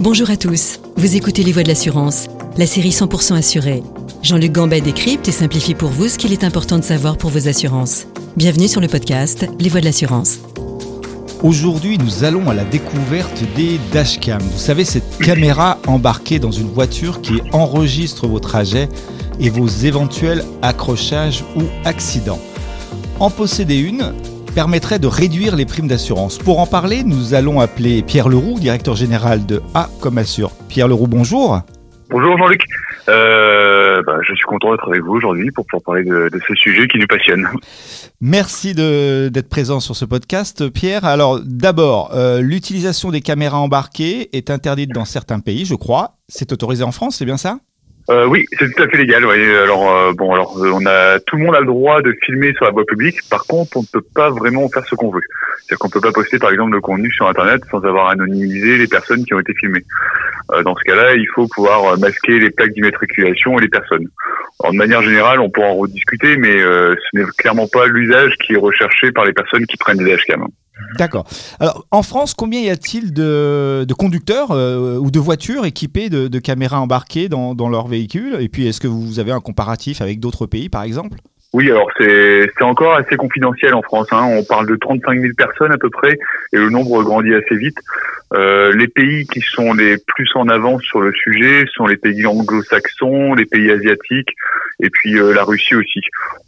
Bonjour à tous, vous écoutez Les Voix de l'assurance, la série 100% assurée. Jean-Luc Gambet décrypte et simplifie pour vous ce qu'il est important de savoir pour vos assurances. Bienvenue sur le podcast Les Voix de l'assurance. Aujourd'hui, nous allons à la découverte des dashcams. Vous savez, cette caméra embarquée dans une voiture qui enregistre vos trajets et vos éventuels accrochages ou accidents. En posséder une, permettrait de réduire les primes d'assurance. Pour en parler, nous allons appeler Pierre Leroux, directeur général de A comme Assure. Pierre Leroux, bonjour. Bonjour Jean-Luc. Euh, bah, je suis content d'être avec vous aujourd'hui pour pouvoir parler de, ce sujet qui nous passionne. Merci d'être présent sur ce podcast, Pierre. Alors d'abord, euh, l'utilisation des caméras embarquées est interdite dans certains pays, je crois. C'est autorisé en France, c'est bien ça? Euh, oui, c'est tout à fait légal. Oui. Alors euh, bon, alors euh, on a tout le monde a le droit de filmer sur la voie publique. Par contre, on ne peut pas vraiment faire ce qu'on veut. C'est-à-dire qu'on peut pas poster, par exemple, le contenu sur Internet sans avoir anonymisé les personnes qui ont été filmées. Euh, dans ce cas-là, il faut pouvoir masquer les plaques d'immatriculation et les personnes. Alors, de manière générale, on pourra en rediscuter, mais ce n'est clairement pas l'usage qui est recherché par les personnes qui prennent des dashcams. D'accord. Alors, en France, combien y a-t-il de, conducteurs euh, ou de voitures équipées de, caméras embarquées dans, dans leurs véhicules Et puis, est-ce que vous avez un comparatif avec d'autres pays, par exemple? Oui, alors c'est encore assez confidentiel en France. Hein. On parle de 35 000 personnes à peu près, et le nombre grandit assez vite. Euh, les pays qui sont les plus en avance sur le sujet sont les pays anglo-saxons, les pays asiatiques, et puis euh, la Russie aussi.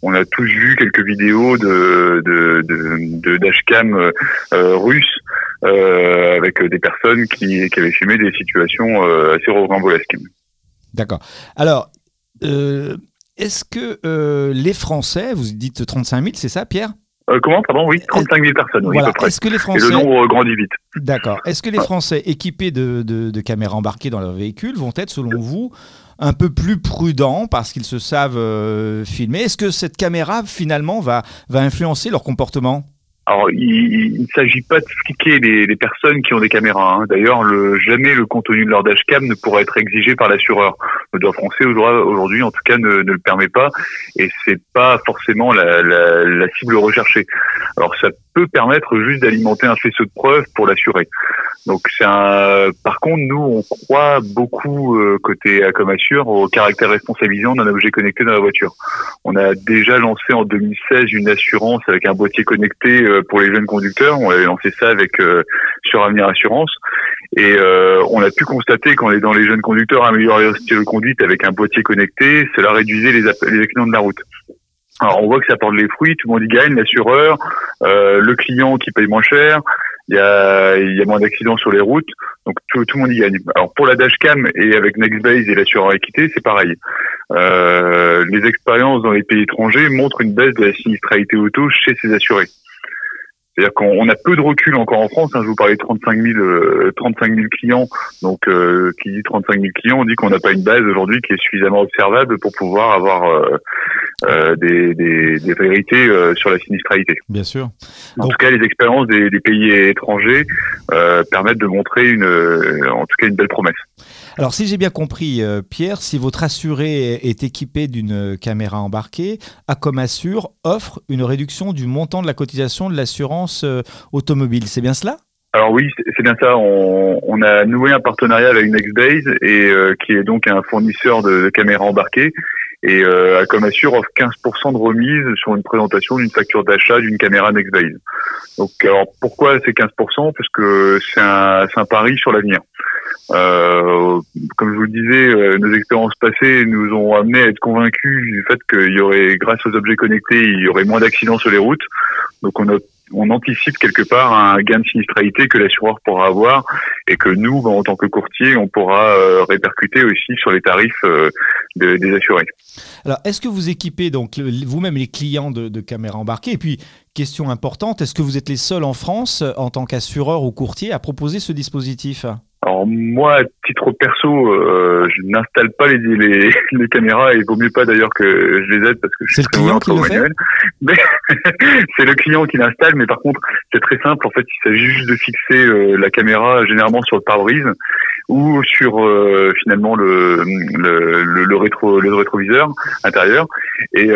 On a tous vu quelques vidéos de de, de, de dashcam euh, russes euh, avec des personnes qui, qui avaient filmé des situations euh, assez rocambolesques. D'accord. Alors. Euh est-ce que euh, les Français, vous dites 35 000, c'est ça, Pierre? Euh, comment, pardon, oui, 35 000 personnes, oui, Est-ce que les Français... Et le nombre grandit vite. D'accord. Est-ce que les Français équipés de, caméras embarquées dans leur véhicule vont être, selon vous, un peu plus prudents parce qu'ils se savent euh, filmer? Est-ce que cette caméra, finalement, va, va influencer leur comportement? Alors, il ne s'agit pas de fliquer les, les, personnes qui ont des caméras. Hein. D'ailleurs, le, jamais le contenu de leur dashcam ne pourra être exigé par l'assureur. Le droit français aujourd'hui, en tout cas, ne, ne, le permet pas, et c'est pas forcément la, la, la, cible recherchée. Alors, ça peut permettre juste d'alimenter un faisceau de preuves pour l'assurer. Donc c'est un. Par contre, nous, on croit beaucoup euh, côté Acomassure au caractère responsabilisant d'un objet connecté dans la voiture. On a déjà lancé en 2016 une assurance avec un boîtier connecté euh, pour les jeunes conducteurs. On avait lancé ça avec euh, sur Avenir Assurance et on a pu constater est dans les jeunes conducteurs améliorer le style de conduite avec un boîtier connecté, cela réduisait les, les accidents de la route. Alors on voit que ça porte les fruits, tout le monde y gagne, l'assureur, le client qui paye moins cher, il y a, y a moins d'accidents sur les routes, donc tout, le monde y gagne. Alors pour la dashcam et avec Nextbase et l'assureur équité, c'est pareil. Euh, les expériences dans les pays étrangers montrent une baisse de la sinistralité auto chez ces assurés. C'est-à-dire qu'on a peu de recul encore en France. Hein, je vous parlais de 35 000, 35 000 clients. Donc, euh, qui dit 35 000 clients, on dit qu'on n'a pas une base aujourd'hui qui est suffisamment observable pour pouvoir avoir euh, euh, des, des, des, vérités euh, sur la sinistralité. Bien sûr. En tout cas, les expériences des, des pays étrangers euh, permettent de montrer une, en tout cas, une belle promesse. Alors, si j'ai bien compris, Pierre, si votre assuré est équipé d'une caméra embarquée, Acomassure offre une réduction du montant de la cotisation de l'assurance automobile. C'est bien cela? Alors oui, c'est bien ça. On, on, a noué un partenariat avec Nextbase et qui est donc un fournisseur de, de caméras embarquées et euh, Acomassure offre 15% de remise sur une présentation d'une facture d'achat d'une caméra Nextbase. Donc, alors pourquoi c'est 15% Parce que c'est un, un pari sur l'avenir. Euh, comme je vous le disais, euh, nos expériences passées nous ont amené à être convaincus du fait qu'il y aurait, grâce aux objets connectés, il y aurait moins d'accidents sur les routes. Donc on a on anticipe quelque part un gain de sinistralité que l'assureur pourra avoir et que nous, ben, en tant que courtier, on pourra euh, répercuter aussi sur les tarifs euh, des assurés. Alors, est-ce que vous équipez donc vous-même les clients de, de caméras embarquées Et puis, question importante, est-ce que vous êtes les seuls en France, en tant qu'assureur ou courtier, à proposer ce dispositif? Alors moi, à titre perso, euh, je n'installe pas les, les, les, caméras et il vaut mieux pas d'ailleurs que je les aide parce que c'est le client qui le fait. c'est le client qui l'installe, mais par contre c'est très simple. En fait, il s'agit juste de fixer euh, la caméra généralement sur le pare-brise ou sur euh, finalement le le, le, rétro le rétroviseur intérieur. Et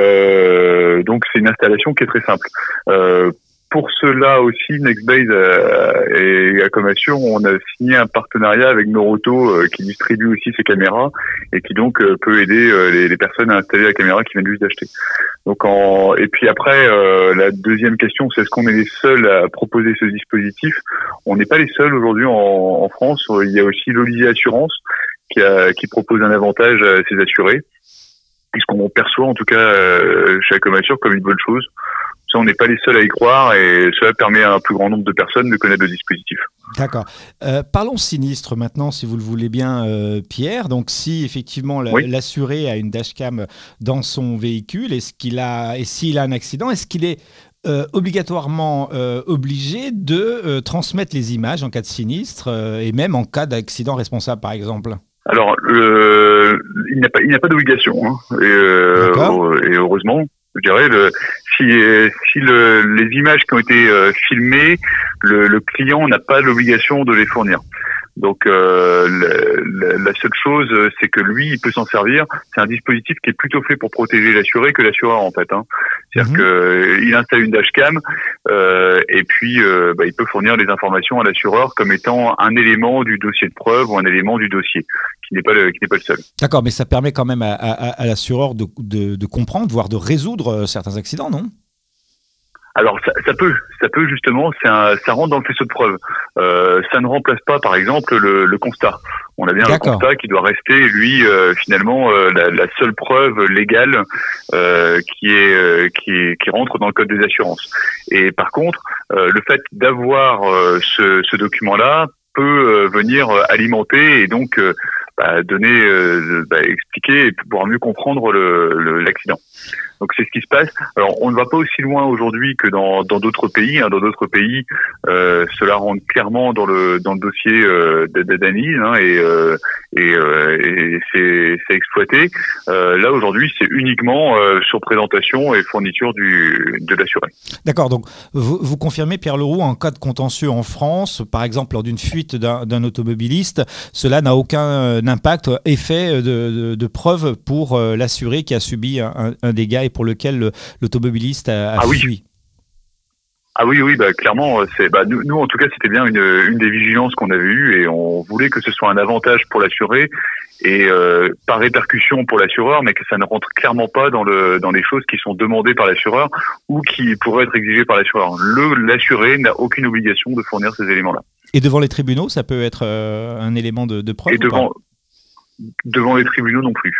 donc c'est une installation qui est très simple pour cela aussi, Nextbase euh, et Acomassure, on a signé un partenariat avec Noroto euh, qui distribue aussi ces caméras et qui donc euh, peut aider les, personnes à installer la caméra qui viennent juste d'acheter. Donc en, et puis après, la deuxième question, c'est est-ce qu'on est les seuls à proposer ce dispositif? On n'est pas les seuls aujourd'hui en, France. Il y a aussi l'Olivier Assurance qui, a, qui propose un avantage à ses assurés. Puisqu'on perçoit en tout cas chez Acomassure comme une bonne chose on n'est pas les seuls à y croire et cela permet à un plus grand nombre de personnes de connaître le dispositif. D'accord. Euh, parlons sinistre maintenant, si vous le voulez bien, euh, Pierre. Donc, si effectivement l'assuré a une dashcam dans son véhicule, est-ce qu'il a, et s'il a un accident, est-ce qu'il est euh, obligatoirement obligé de transmettre les images en cas de sinistre et même en cas d'accident responsable, par exemple? Alors, il n'y a pas, pas d'obligation, hein. et, et, heureusement, je dirais, le, si, si le, les images qui ont été euh, filmées, le, le client n'a pas l'obligation de les fournir. Donc euh, la, seule chose, c'est que lui, il peut s'en servir. C'est un dispositif qui est plutôt fait pour protéger l'assuré que l'assureur en fait. Hein. C'est-à-dire mhm. que qu'il installe une dashcam euh, et puis euh, bah, il peut fournir les informations à l'assureur comme étant un élément du dossier de preuve ou un élément du dossier qui n'est pas le, qui n'est pas le seul. D'accord, mais ça permet quand même à, à, à l'assureur de, de, de comprendre, voire de résoudre euh, certains accidents, non? Alors ça, ça, peut, ça peut justement, un, ça rentre dans le faisceau de preuves. Euh, ça ne remplace pas, par exemple, le, le constat. On a bien le constat qui doit rester, lui, euh, finalement, euh, la, la, seule preuve légale qui est qui, qui rentre dans le code des assurances. Et par contre, le fait d'avoir ce, ce document-là peut venir alimenter et donc bah, donner, bah, expliquer et pouvoir mieux comprendre l'accident. Donc c'est ce qui se passe. Alors on ne va pas aussi loin aujourd'hui que dans d'autres pays. Hein. Dans d'autres pays, euh, cela rentre clairement dans le dans le dossier euh, d'analyse hein, et, euh, euh, et c'est exploité. Là aujourd'hui, c'est uniquement sur présentation et fourniture du de l'assuré. D'accord. Donc vous, confirmez Pierre Leroux en cas de contentieux en France, par exemple lors d'une fuite d'un automobiliste, cela n'a aucun impact, effet de, de, de preuve pour l'assuré qui a subi un, un dégât et pour lequel l'automobiliste a, a ah fui. Ah oui, oui, bah, clairement, euh, c'est, bah, nous, nous, en tout cas, c'était bien une, une des vigilances qu'on avait eues et on voulait que ce soit un avantage pour l'assuré et euh, par répercussion pour l'assureur, mais que ça ne rentre clairement pas dans le dans les choses qui sont demandées par l'assureur ou qui pourraient être exigées par l'assureur. Le l'assuré n'a aucune obligation de fournir ces éléments-là. Et devant les tribunaux, ça peut être euh, un élément de, de preuve. Et devant devant les tribunaux non plus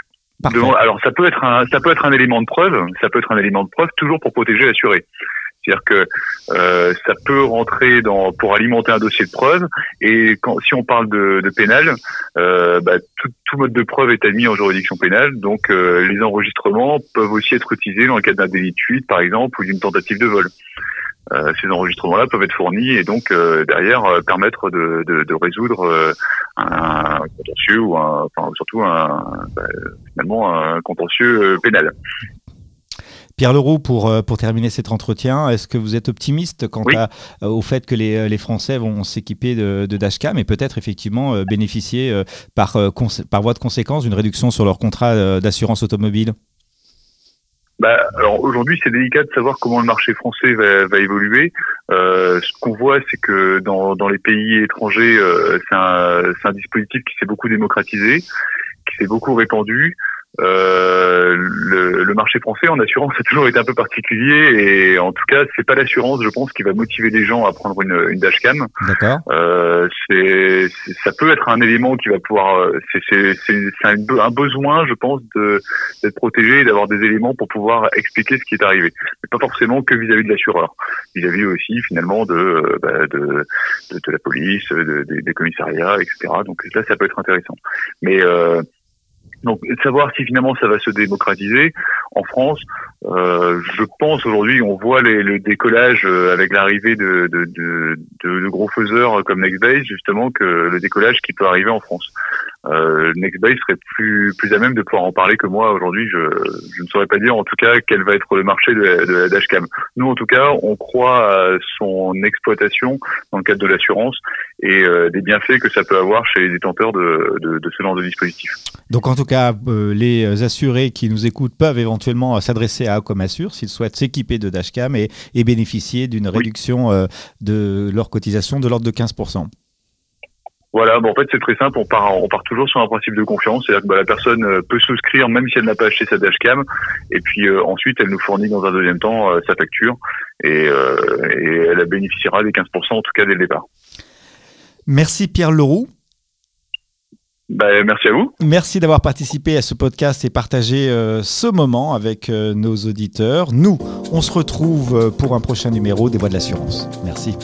alors ça peut être un ça peut être un élément de preuve, ça peut être un élément de preuve toujours pour protéger l'assuré. C'est-à-dire que euh, ça peut rentrer dans pour alimenter un dossier de preuve et quand, si on parle de, de pénal, euh, bah, tout, tout, mode de preuve est admis en juridiction pénale, donc euh, les enregistrements peuvent aussi être utilisés dans le cadre d'un délit de fuite par exemple ou d'une tentative de vol. Euh, ces enregistrements-là peuvent être fournis et donc euh, derrière euh, permettre de, de, de résoudre un contentieux ou un, enfin, surtout un, bah, finalement un contentieux pénal. Pierre Leroux, pour, pour terminer cet entretien, est-ce que vous êtes optimiste quant à, au fait que les, les Français vont s'équiper de, de, dashcam et peut-être effectivement bénéficier par, par voie de conséquence d'une réduction sur leur contrat d'assurance automobile? Bah, alors aujourd'hui, c'est délicat de savoir comment le marché français va, va évoluer. Euh, ce qu'on voit, c'est que dans, dans les pays étrangers, euh, c'est un, un, dispositif qui s'est beaucoup démocratisé, qui s'est beaucoup répandu. Euh, le, le, marché français en assurance a toujours été un peu particulier et en tout cas c'est pas l'assurance je pense qui va motiver les gens à prendre une, une dashcam. D'accord. Euh, c'est ça peut être un élément qui va pouvoir euh, c'est un, un, besoin je pense de d'être protégé et d'avoir des éléments pour pouvoir expliquer ce qui est arrivé. Mais pas forcément que vis-à-vis de l'assureur, vis-à-vis aussi finalement de, bah, de, de, la police, des commissariats, etc. Donc là ça peut être intéressant. Mais euh, donc savoir si finalement ça va se démocratiser en France, euh, je pense aujourd'hui on voit les, le décollage euh, avec l'arrivée de, de, de, de, gros faiseurs comme Nextbase justement que le décollage qui peut arriver en France. Euh, Nextbuy serait plus plus à même de pouvoir en parler que moi aujourd'hui. Je, je ne saurais pas dire en tout cas quel va être le marché de, de la dashcam. Nous en tout cas, on croit à son exploitation dans le cadre de l'assurance et euh, des bienfaits que ça peut avoir chez les détenteurs de, de, de ce genre de dispositif. Donc en tout cas, euh, les assurés qui nous écoutent peuvent éventuellement s'adresser à Acomassure s'ils souhaitent s'équiper de dashcam et, et bénéficier d'une réduction euh, de leur cotisation de l'ordre de 15%. Voilà, bon, en fait c'est très simple, on part, on part toujours sur un principe de confiance, c'est-à-dire que bah, la personne euh, peut souscrire même si elle n'a pas acheté sa dashcam, et puis euh, ensuite elle nous fournit dans un deuxième temps euh, sa facture, et, euh, et, elle bénéficiera des 15% en tout cas dès le départ. Merci Pierre Leroux. Bah, merci à vous. Merci d'avoir participé à ce podcast et partagé ce moment avec nos auditeurs. Nous, on se retrouve pour un prochain numéro des Voix de l'assurance. Merci.